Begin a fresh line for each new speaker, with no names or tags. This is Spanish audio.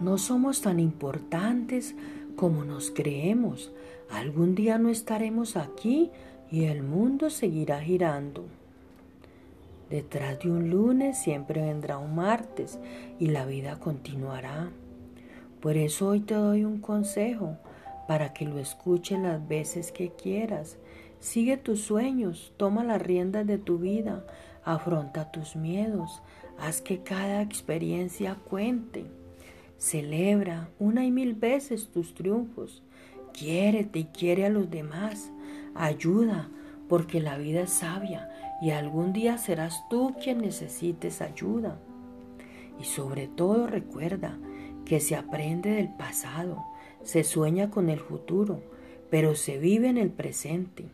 No somos tan importantes como nos creemos. Algún día no estaremos aquí y el mundo seguirá girando. Detrás de un lunes siempre vendrá un martes y la vida continuará. Por eso hoy te doy un consejo para que lo escuches las veces que quieras. Sigue tus sueños, toma las riendas de tu vida, afronta tus miedos, haz que cada experiencia cuente. Celebra una y mil veces tus triunfos. Quiérete y quiere a los demás. Ayuda, porque la vida es sabia y algún día serás tú quien necesites ayuda. Y sobre todo recuerda que se aprende del pasado, se sueña con el futuro, pero se vive en el presente.